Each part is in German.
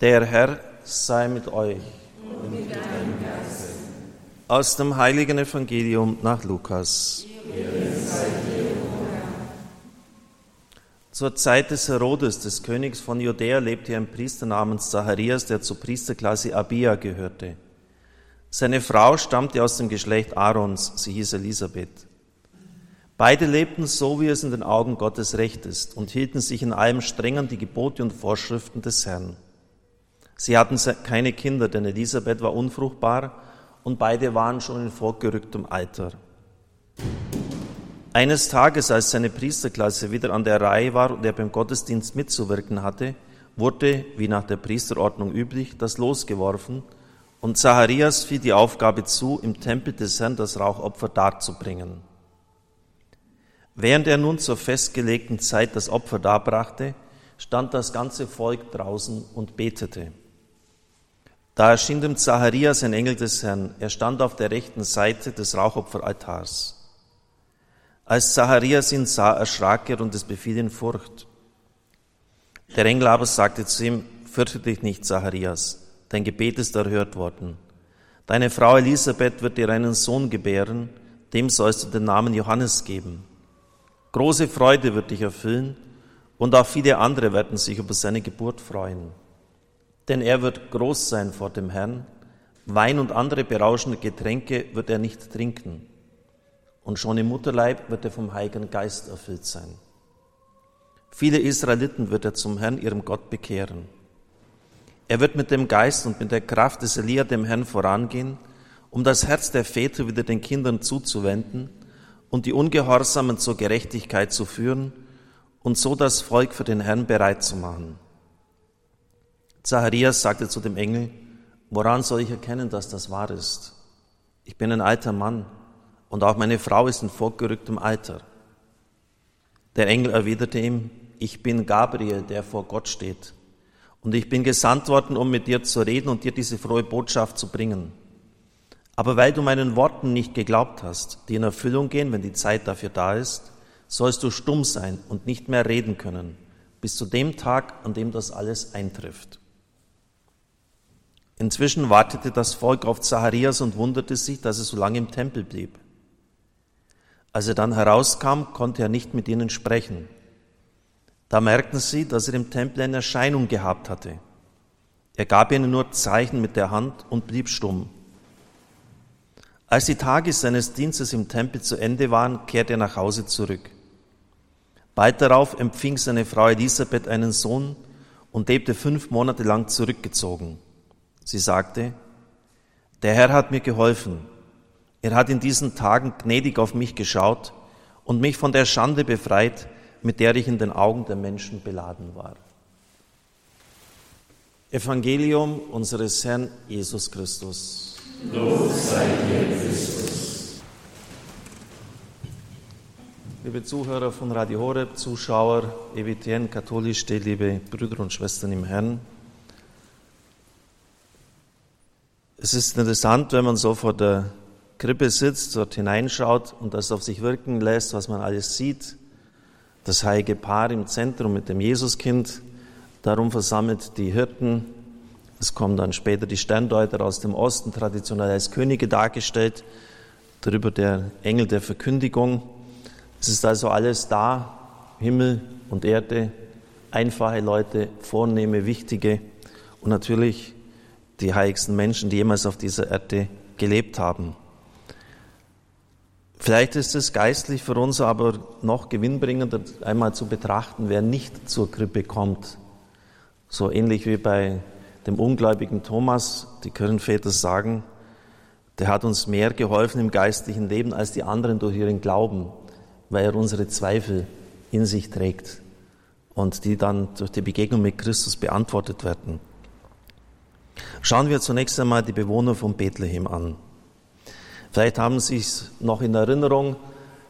Der Herr sei mit euch. Aus dem heiligen Evangelium nach Lukas. Zur Zeit des Herodes, des Königs von Judäa, lebte ein Priester namens Zacharias, der zur Priesterklasse Abia gehörte. Seine Frau stammte aus dem Geschlecht Aarons, sie hieß Elisabeth. Beide lebten so, wie es in den Augen Gottes recht ist und hielten sich in allem streng an die Gebote und Vorschriften des Herrn. Sie hatten keine Kinder, denn Elisabeth war unfruchtbar und beide waren schon in vorgerücktem Alter. Eines Tages, als seine Priesterklasse wieder an der Reihe war und er beim Gottesdienst mitzuwirken hatte, wurde, wie nach der Priesterordnung üblich, das Los geworfen und Zacharias fiel die Aufgabe zu, im Tempel des Herrn das Rauchopfer darzubringen. Während er nun zur festgelegten Zeit das Opfer darbrachte, stand das ganze Volk draußen und betete. Da erschien dem Zacharias ein Engel des Herrn. Er stand auf der rechten Seite des Rauchopferaltars. Als Zacharias ihn sah, erschrak er und es befiel ihn Furcht. Der Engel aber sagte zu ihm, fürchte dich nicht, Zacharias, dein Gebet ist erhört worden. Deine Frau Elisabeth wird dir einen Sohn gebären, dem sollst du den Namen Johannes geben. Große Freude wird dich erfüllen und auch viele andere werden sich über seine Geburt freuen. Denn er wird groß sein vor dem Herrn, Wein und andere berauschende Getränke wird er nicht trinken. Und schon im Mutterleib wird er vom Heiligen Geist erfüllt sein. Viele Israeliten wird er zum Herrn, ihrem Gott, bekehren. Er wird mit dem Geist und mit der Kraft des Elia dem Herrn vorangehen, um das Herz der Väter wieder den Kindern zuzuwenden und die Ungehorsamen zur Gerechtigkeit zu führen und so das Volk für den Herrn bereit zu machen. Zacharias sagte zu dem Engel, woran soll ich erkennen, dass das wahr ist? Ich bin ein alter Mann und auch meine Frau ist in vorgerücktem Alter. Der Engel erwiderte ihm, ich bin Gabriel, der vor Gott steht. Und ich bin gesandt worden, um mit dir zu reden und dir diese frohe Botschaft zu bringen. Aber weil du meinen Worten nicht geglaubt hast, die in Erfüllung gehen, wenn die Zeit dafür da ist, sollst du stumm sein und nicht mehr reden können, bis zu dem Tag, an dem das alles eintrifft. Inzwischen wartete das Volk auf Zacharias und wunderte sich, dass er so lange im Tempel blieb. Als er dann herauskam, konnte er nicht mit ihnen sprechen. Da merkten sie, dass er im Tempel eine Erscheinung gehabt hatte. Er gab ihnen nur Zeichen mit der Hand und blieb stumm. Als die Tage seines Dienstes im Tempel zu Ende waren, kehrte er nach Hause zurück. Bald darauf empfing seine Frau Elisabeth einen Sohn und lebte fünf Monate lang zurückgezogen. Sie sagte, der Herr hat mir geholfen. Er hat in diesen Tagen gnädig auf mich geschaut und mich von der Schande befreit, mit der ich in den Augen der Menschen beladen war. Evangelium unseres Herrn Jesus Christus. Lob sei dir, Christus. Liebe Zuhörer von Radio Horeb, Zuschauer, EWTN, katholisch, liebe Brüder und Schwestern im Herrn. Es ist interessant, wenn man so vor der Krippe sitzt, dort hineinschaut und das auf sich wirken lässt, was man alles sieht. Das heilige Paar im Zentrum mit dem Jesuskind, darum versammelt die Hirten, es kommen dann später die Sterndeuter aus dem Osten, traditionell als Könige dargestellt, darüber der Engel der Verkündigung. Es ist also alles da, Himmel und Erde, einfache Leute, vornehme, wichtige und natürlich die heiligsten Menschen, die jemals auf dieser Erde gelebt haben. Vielleicht ist es geistlich für uns aber noch gewinnbringender, einmal zu betrachten, wer nicht zur Krippe kommt. So ähnlich wie bei dem ungläubigen Thomas, die Kirchenväter sagen, der hat uns mehr geholfen im geistlichen Leben als die anderen durch ihren Glauben, weil er unsere Zweifel in sich trägt und die dann durch die Begegnung mit Christus beantwortet werden. Schauen wir zunächst einmal die Bewohner von Bethlehem an. Vielleicht haben Sie es noch in Erinnerung,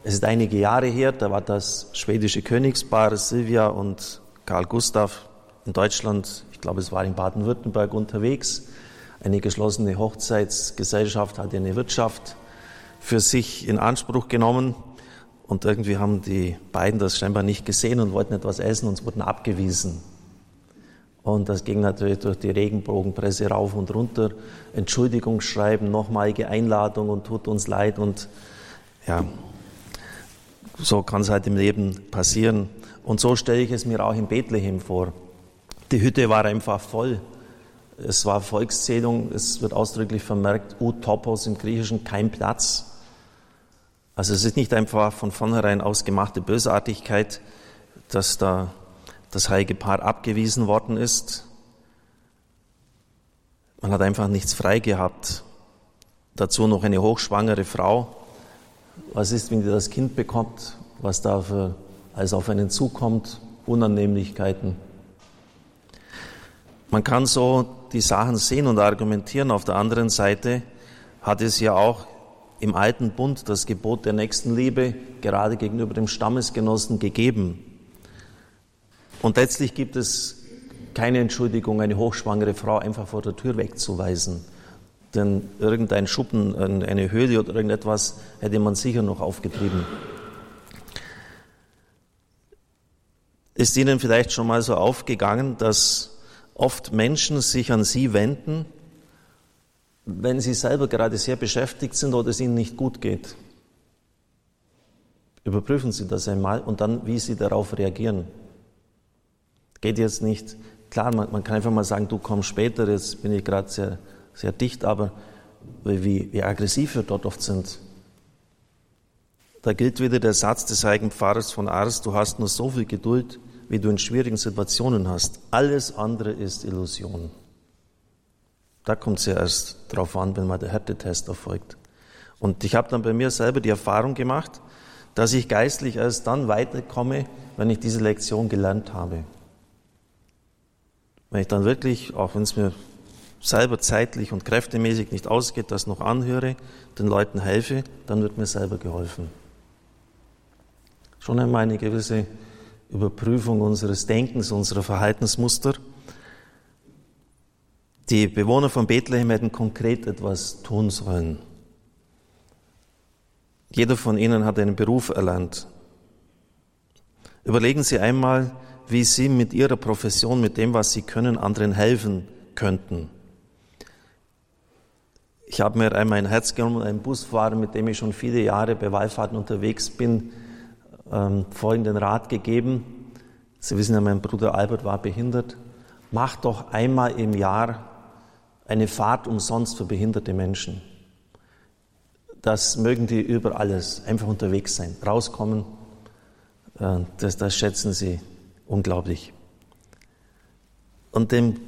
es ist einige Jahre her, da war das schwedische Königspaar Silvia und Karl Gustav in Deutschland ich glaube, es war in Baden-Württemberg unterwegs. Eine geschlossene Hochzeitsgesellschaft hat eine Wirtschaft für sich in Anspruch genommen. Und irgendwie haben die beiden das scheinbar nicht gesehen und wollten etwas essen und wurden abgewiesen. Und das ging natürlich durch die Regenbogenpresse rauf und runter. Entschuldigung schreiben, nochmalige Einladung und tut uns leid. Und ja, so kann es halt im Leben passieren. Und so stelle ich es mir auch in Bethlehem vor. Die Hütte war einfach voll. Es war Volkszählung, es wird ausdrücklich vermerkt, utopos im Griechischen, kein Platz. Also es ist nicht einfach von vornherein ausgemachte Bösartigkeit, dass da das heilige Paar abgewiesen worden ist. Man hat einfach nichts frei gehabt. Dazu noch eine hochschwangere Frau. Was ist, wenn die das Kind bekommt? Was da für, alles auf einen zukommt? Unannehmlichkeiten. Man kann so die Sachen sehen und argumentieren. Auf der anderen Seite hat es ja auch im alten Bund das Gebot der Nächstenliebe gerade gegenüber dem Stammesgenossen gegeben. Und letztlich gibt es keine Entschuldigung, eine hochschwangere Frau einfach vor der Tür wegzuweisen. Denn irgendein Schuppen, eine Höhle oder irgendetwas hätte man sicher noch aufgetrieben. Ist Ihnen vielleicht schon mal so aufgegangen, dass oft Menschen sich an Sie wenden, wenn sie selber gerade sehr beschäftigt sind oder es ihnen nicht gut geht? Überprüfen Sie das einmal und dann, wie Sie darauf reagieren. Geht jetzt nicht, klar, man, man kann einfach mal sagen, du kommst später, jetzt bin ich gerade sehr, sehr dicht, aber wie, wie aggressiv wir dort oft sind. Da gilt wieder der Satz des heiligen Pfarrers von Ars, du hast nur so viel Geduld, wie du in schwierigen Situationen hast. Alles andere ist Illusion. Da kommt es ja erst drauf an, wenn mal der Härtetest erfolgt. Und ich habe dann bei mir selber die Erfahrung gemacht, dass ich geistlich erst dann weiterkomme, wenn ich diese Lektion gelernt habe. Wenn ich dann wirklich, auch wenn es mir selber zeitlich und kräftemäßig nicht ausgeht, das noch anhöre, den Leuten helfe, dann wird mir selber geholfen. Schon einmal eine gewisse Überprüfung unseres Denkens, unserer Verhaltensmuster. Die Bewohner von Bethlehem hätten konkret etwas tun sollen. Jeder von ihnen hat einen Beruf erlernt. Überlegen Sie einmal, wie sie mit ihrer Profession, mit dem, was sie können, anderen helfen könnten. Ich habe mir einmal ein Herz genommen, einen Busfahrer, mit dem ich schon viele Jahre bei Wallfahrten unterwegs bin, ähm, folgenden Rat gegeben. Sie wissen ja, mein Bruder Albert war behindert. Mach doch einmal im Jahr eine Fahrt umsonst für behinderte Menschen. Das mögen die über alles, einfach unterwegs sein, rauskommen. Äh, das, das schätzen sie Unglaublich. Und dem,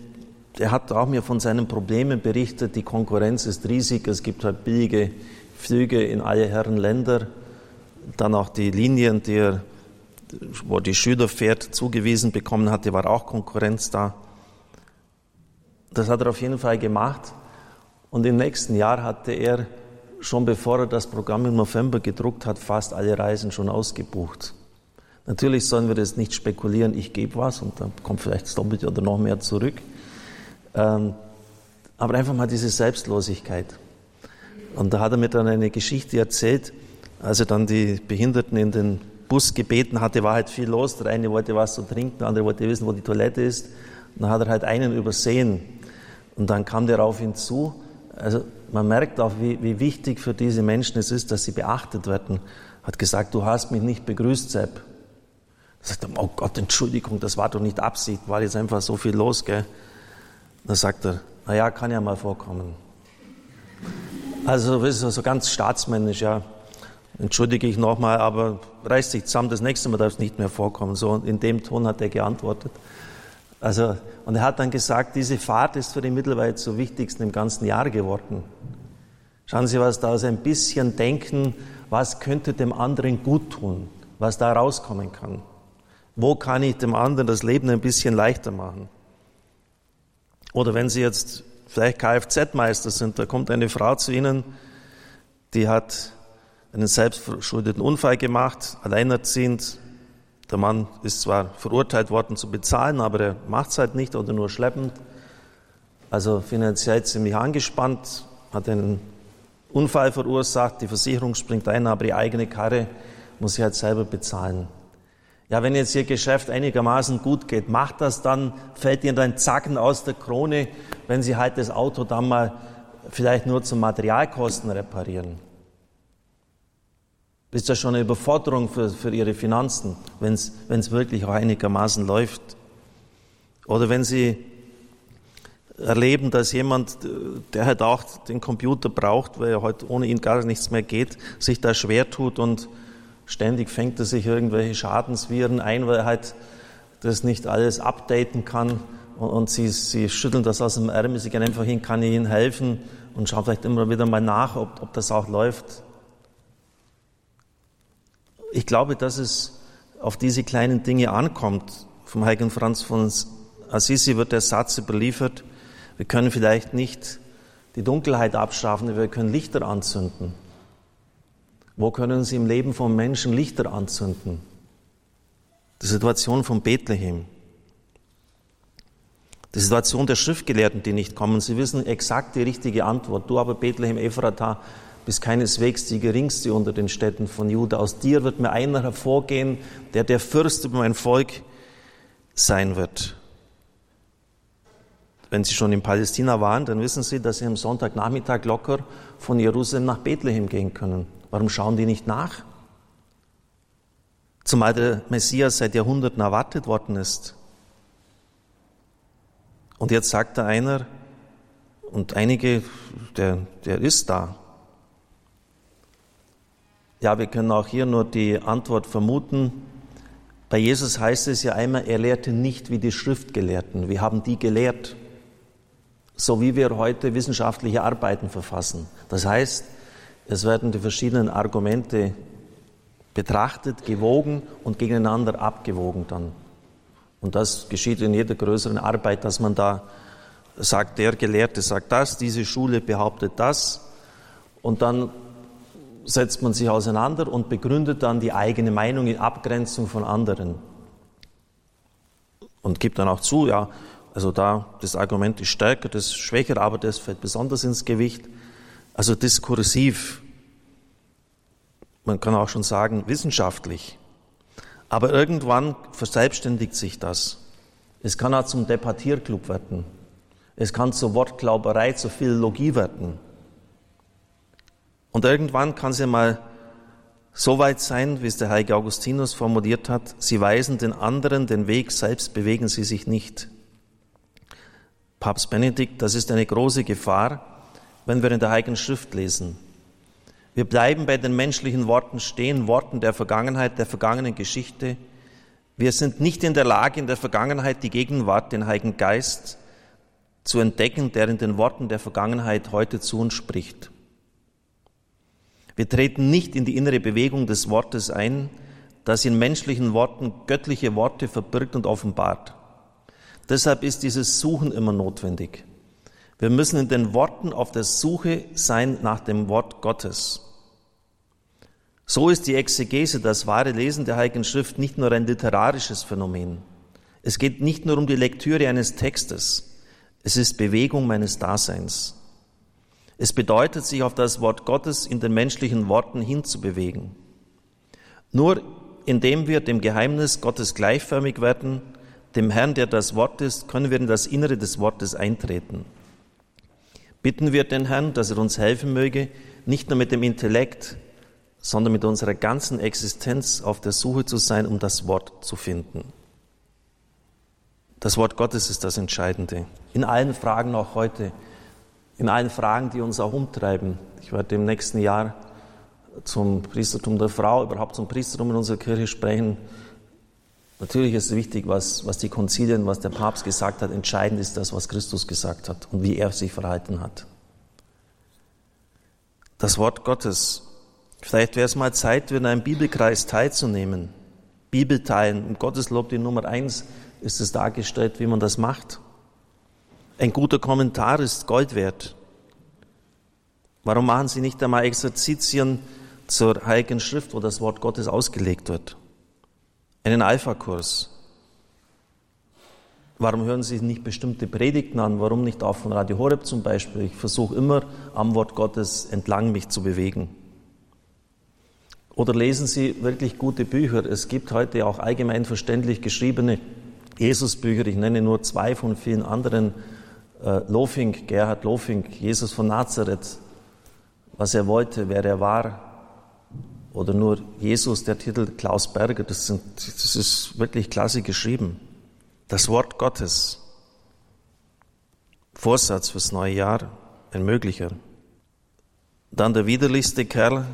er hat auch mir von seinen Problemen berichtet. Die Konkurrenz ist riesig. Es gibt halt billige Flüge in alle Herren Länder. Dann auch die Linien, die er, wo die Schüler fährt, zugewiesen bekommen hatte, war auch Konkurrenz da. Das hat er auf jeden Fall gemacht. Und im nächsten Jahr hatte er, schon bevor er das Programm im November gedruckt hat, fast alle Reisen schon ausgebucht. Natürlich sollen wir das nicht spekulieren, ich gebe was und dann kommt vielleicht das Doppelte oder noch mehr zurück. Ähm, aber einfach mal diese Selbstlosigkeit. Und da hat er mir dann eine Geschichte erzählt, als er dann die Behinderten in den Bus gebeten hatte, war halt viel los. Der eine wollte was zu trinken, der andere wollte wissen, wo die Toilette ist. Und dann hat er halt einen übersehen. Und dann kam der auf ihn zu. Also man merkt auch, wie, wie wichtig für diese Menschen es ist, dass sie beachtet werden. Hat gesagt, du hast mich nicht begrüßt, Sepp. Sagt er, oh Gott, Entschuldigung, das war doch nicht Absicht, war jetzt einfach so viel los, gell? Da sagt er, na ja, kann ja mal vorkommen. Also, das so ganz staatsmännisch, ja. Entschuldige ich nochmal, aber reiß dich zusammen, das nächste Mal darf es nicht mehr vorkommen. So, in dem Ton hat er geantwortet. Also, und er hat dann gesagt, diese Fahrt ist für ihn mittlerweile zu wichtigsten im ganzen Jahr geworden. Schauen Sie, was da aus ein bisschen denken, was könnte dem anderen gut tun, was da rauskommen kann. Wo kann ich dem anderen das Leben ein bisschen leichter machen? Oder wenn Sie jetzt vielleicht Kfz-Meister sind, da kommt eine Frau zu Ihnen, die hat einen selbstverschuldeten Unfall gemacht, alleinerziehend. Der Mann ist zwar verurteilt worden zu bezahlen, aber er macht es halt nicht oder nur schleppend. Also finanziell ziemlich angespannt, hat einen Unfall verursacht, die Versicherung springt ein, aber die eigene Karre muss sie halt selber bezahlen. Ja, wenn jetzt Ihr Geschäft einigermaßen gut geht, macht das dann, fällt Ihnen dann Zacken aus der Krone, wenn Sie halt das Auto dann mal vielleicht nur zum Materialkosten reparieren. Ist das schon eine Überforderung für, für Ihre Finanzen, wenn es wirklich auch einigermaßen läuft? Oder wenn Sie erleben, dass jemand, der halt auch den Computer braucht, weil er heute ohne ihn gar nichts mehr geht, sich da schwer tut und ständig fängt er sich irgendwelche Schadensviren ein, weil er halt das nicht alles updaten kann und, und sie, sie schütteln das aus dem Ärmel, sie gehen einfach hin, kann ich ihnen helfen und schauen vielleicht immer wieder mal nach, ob, ob das auch läuft. Ich glaube, dass es auf diese kleinen Dinge ankommt. Vom heiligen Franz von Assisi wird der Satz überliefert, wir können vielleicht nicht die Dunkelheit abschaffen, wir können Lichter anzünden. Wo können Sie im Leben von Menschen Lichter anzünden? Die Situation von Bethlehem. Die Situation der Schriftgelehrten, die nicht kommen. Sie wissen exakt die richtige Antwort. Du aber Bethlehem Ephrata bist keineswegs die geringste unter den Städten von Juda. Aus dir wird mir einer hervorgehen, der der Fürst über mein Volk sein wird. Wenn Sie schon in Palästina waren, dann wissen Sie, dass Sie am Sonntagnachmittag locker von Jerusalem nach Bethlehem gehen können. Warum schauen die nicht nach? Zumal der Messias seit Jahrhunderten erwartet worden ist. Und jetzt sagt da einer, und einige, der, der ist da. Ja, wir können auch hier nur die Antwort vermuten. Bei Jesus heißt es ja einmal, er lehrte nicht wie die Schriftgelehrten. Wir haben die gelehrt so wie wir heute wissenschaftliche Arbeiten verfassen. Das heißt, es werden die verschiedenen Argumente betrachtet, gewogen und gegeneinander abgewogen dann. Und das geschieht in jeder größeren Arbeit, dass man da sagt, der Gelehrte sagt das, diese Schule behauptet das und dann setzt man sich auseinander und begründet dann die eigene Meinung in Abgrenzung von anderen. Und gibt dann auch zu, ja, also da, das Argument ist stärker, das ist schwächer, aber das fällt besonders ins Gewicht. Also diskursiv. Man kann auch schon sagen, wissenschaftlich. Aber irgendwann verselbstständigt sich das. Es kann auch zum Debattierclub werden. Es kann zur Wortglauberei, zur Philologie werden. Und irgendwann kann es ja mal so weit sein, wie es der heilige Augustinus formuliert hat, sie weisen den anderen den Weg, selbst bewegen sie sich nicht. Papst Benedikt, das ist eine große Gefahr, wenn wir in der Heiligen Schrift lesen. Wir bleiben bei den menschlichen Worten stehen, Worten der Vergangenheit, der vergangenen Geschichte. Wir sind nicht in der Lage, in der Vergangenheit die Gegenwart, den Heiligen Geist zu entdecken, der in den Worten der Vergangenheit heute zu uns spricht. Wir treten nicht in die innere Bewegung des Wortes ein, das in menschlichen Worten göttliche Worte verbirgt und offenbart. Deshalb ist dieses Suchen immer notwendig. Wir müssen in den Worten auf der Suche sein nach dem Wort Gottes. So ist die Exegese, das wahre Lesen der Heiligen Schrift, nicht nur ein literarisches Phänomen. Es geht nicht nur um die Lektüre eines Textes. Es ist Bewegung meines Daseins. Es bedeutet, sich auf das Wort Gottes in den menschlichen Worten hinzubewegen. Nur indem wir dem Geheimnis Gottes gleichförmig werden, dem Herrn, der das Wort ist, können wir in das Innere des Wortes eintreten. Bitten wir den Herrn, dass er uns helfen möge, nicht nur mit dem Intellekt, sondern mit unserer ganzen Existenz auf der Suche zu sein, um das Wort zu finden. Das Wort Gottes ist das Entscheidende. In allen Fragen auch heute, in allen Fragen, die uns auch umtreiben. Ich werde im nächsten Jahr zum Priestertum der Frau, überhaupt zum Priestertum in unserer Kirche sprechen. Natürlich ist es wichtig, was, was die Konzilien, was der Papst gesagt hat. Entscheidend ist das, was Christus gesagt hat und wie er sich verhalten hat. Das Wort Gottes. Vielleicht wäre es mal Zeit, in einem Bibelkreis teilzunehmen. Bibelteilen. Im Gotteslob die Nummer eins ist es dargestellt, wie man das macht. Ein guter Kommentar ist Gold wert. Warum machen Sie nicht einmal Exerzitien zur Heiligen Schrift, wo das Wort Gottes ausgelegt wird? Einen Alpha-Kurs. Warum hören Sie nicht bestimmte Predigten an? Warum nicht auch von Radio Horeb zum Beispiel? Ich versuche immer am Wort Gottes entlang mich zu bewegen. Oder lesen Sie wirklich gute Bücher. Es gibt heute auch allgemein verständlich geschriebene Jesusbücher. Ich nenne nur zwei von vielen anderen. Äh, Lofing, Gerhard Lofing, Jesus von Nazareth, was er wollte, wer er war. Oder nur Jesus, der Titel Klaus Berger. Das, sind, das ist wirklich klasse geschrieben. Das Wort Gottes. Vorsatz fürs neue Jahr, ein möglicher. Dann der widerlichste Kerl,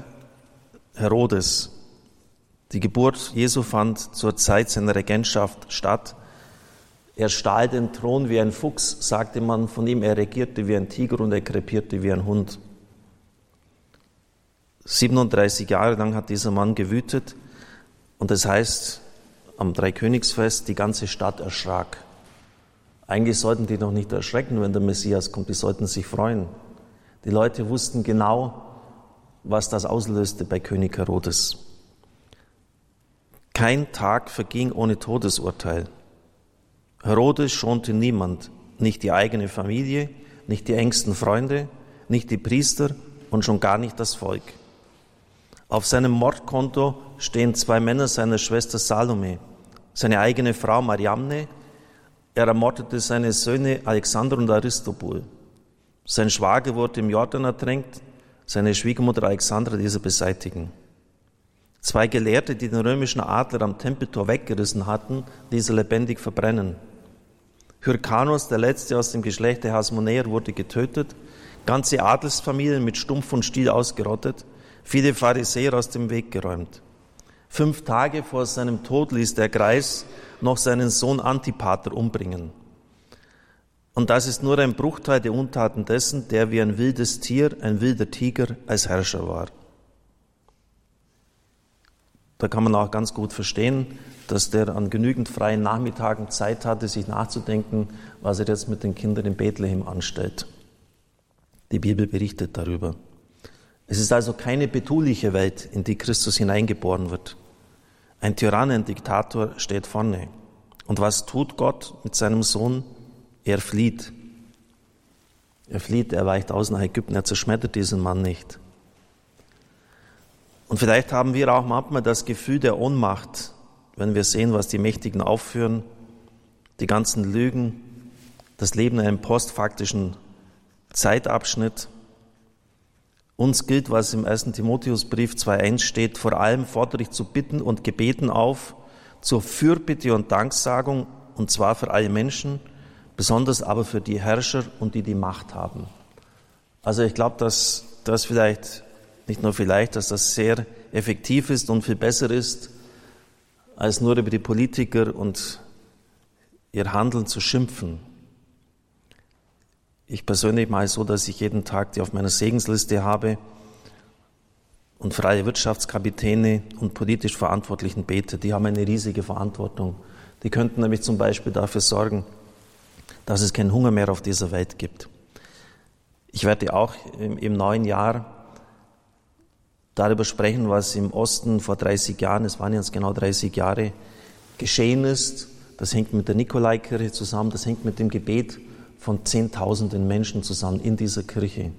Herodes. Die Geburt Jesu fand zur Zeit seiner Regentschaft statt. Er stahl den Thron wie ein Fuchs, sagte man von ihm. Er regierte wie ein Tiger und er krepierte wie ein Hund. 37 Jahre lang hat dieser Mann gewütet und das heißt, am Dreikönigsfest, die ganze Stadt erschrak. Eigentlich sollten die noch nicht erschrecken, wenn der Messias kommt, die sollten sich freuen. Die Leute wussten genau, was das auslöste bei König Herodes. Kein Tag verging ohne Todesurteil. Herodes schonte niemand, nicht die eigene Familie, nicht die engsten Freunde, nicht die Priester und schon gar nicht das Volk. Auf seinem Mordkonto stehen zwei Männer seiner Schwester Salome, seine eigene Frau Mariamne. Er ermordete seine Söhne Alexander und Aristobul. Sein Schwager wurde im Jordan ertränkt, seine Schwiegermutter Alexandra diese beseitigen. Zwei Gelehrte, die den römischen Adler am Tempeltor weggerissen hatten, diese lebendig verbrennen. Hyrkanus, der letzte aus dem Geschlecht der Hasmonäer, wurde getötet, ganze Adelsfamilien mit Stumpf und Stiel ausgerottet, viele Pharisäer aus dem Weg geräumt. Fünf Tage vor seinem Tod ließ der Kreis noch seinen Sohn Antipater umbringen. Und das ist nur ein Bruchteil der Untaten dessen, der wie ein wildes Tier, ein wilder Tiger als Herrscher war. Da kann man auch ganz gut verstehen, dass der an genügend freien Nachmittagen Zeit hatte, sich nachzudenken, was er jetzt mit den Kindern in Bethlehem anstellt. Die Bibel berichtet darüber. Es ist also keine betuliche Welt, in die Christus hineingeboren wird. Ein Tyrann, ein Diktator steht vorne. Und was tut Gott mit seinem Sohn? Er flieht. Er flieht, er weicht aus nach Ägypten, er zerschmettert diesen Mann nicht. Und vielleicht haben wir auch manchmal das Gefühl der Ohnmacht, wenn wir sehen, was die Mächtigen aufführen, die ganzen Lügen, das Leben in einem postfaktischen Zeitabschnitt. Uns gilt, was im 1. Timotheusbrief 2.1 steht, vor allem fordere ich zu bitten und gebeten auf, zur Fürbitte und Danksagung, und zwar für alle Menschen, besonders aber für die Herrscher und die die Macht haben. Also ich glaube, dass das vielleicht, nicht nur vielleicht, dass das sehr effektiv ist und viel besser ist, als nur über die Politiker und ihr Handeln zu schimpfen. Ich persönlich mache es so, dass ich jeden Tag die auf meiner Segensliste habe und freie Wirtschaftskapitäne und politisch Verantwortlichen bete. Die haben eine riesige Verantwortung. Die könnten nämlich zum Beispiel dafür sorgen, dass es keinen Hunger mehr auf dieser Welt gibt. Ich werde auch im, im neuen Jahr darüber sprechen, was im Osten vor 30 Jahren, es waren jetzt genau 30 Jahre, geschehen ist. Das hängt mit der Nikolaikirche zusammen, das hängt mit dem Gebet von Zehntausenden Menschen zusammen in dieser Kirche.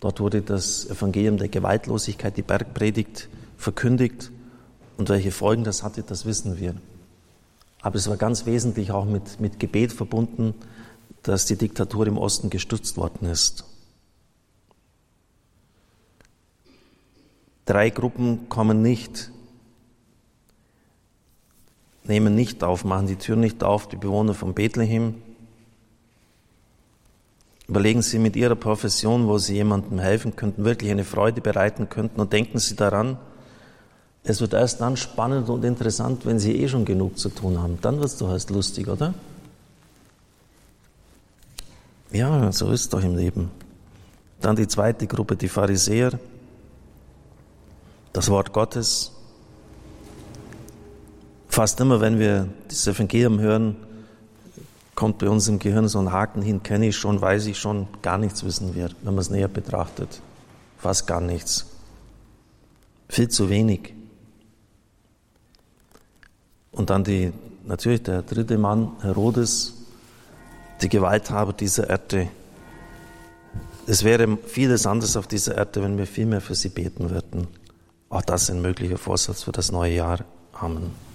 Dort wurde das Evangelium der Gewaltlosigkeit, die Bergpredigt, verkündigt. Und welche Folgen das hatte, das wissen wir. Aber es war ganz wesentlich auch mit, mit Gebet verbunden, dass die Diktatur im Osten gestützt worden ist. Drei Gruppen kommen nicht, nehmen nicht auf, machen die Tür nicht auf, die Bewohner von Bethlehem. Überlegen Sie mit Ihrer Profession, wo Sie jemandem helfen könnten, wirklich eine Freude bereiten könnten und denken Sie daran, es wird erst dann spannend und interessant, wenn sie eh schon genug zu tun haben. Dann wird es doch erst lustig, oder? Ja, so ist es doch im Leben. Dann die zweite Gruppe, die Pharisäer. Das Wort Gottes. Fast immer, wenn wir das Evangelium hören, kommt bei uns im Gehirn so ein Haken hin, kenne ich schon, weiß ich schon, gar nichts wissen wir, wenn man es näher betrachtet. Fast gar nichts. Viel zu wenig. Und dann die, natürlich der dritte Mann, Herodes, die Gewalthaber dieser Erde. Es wäre vieles anders auf dieser Erde, wenn wir viel mehr für sie beten würden. Auch das ein möglicher Vorsatz für das neue Jahr. Amen.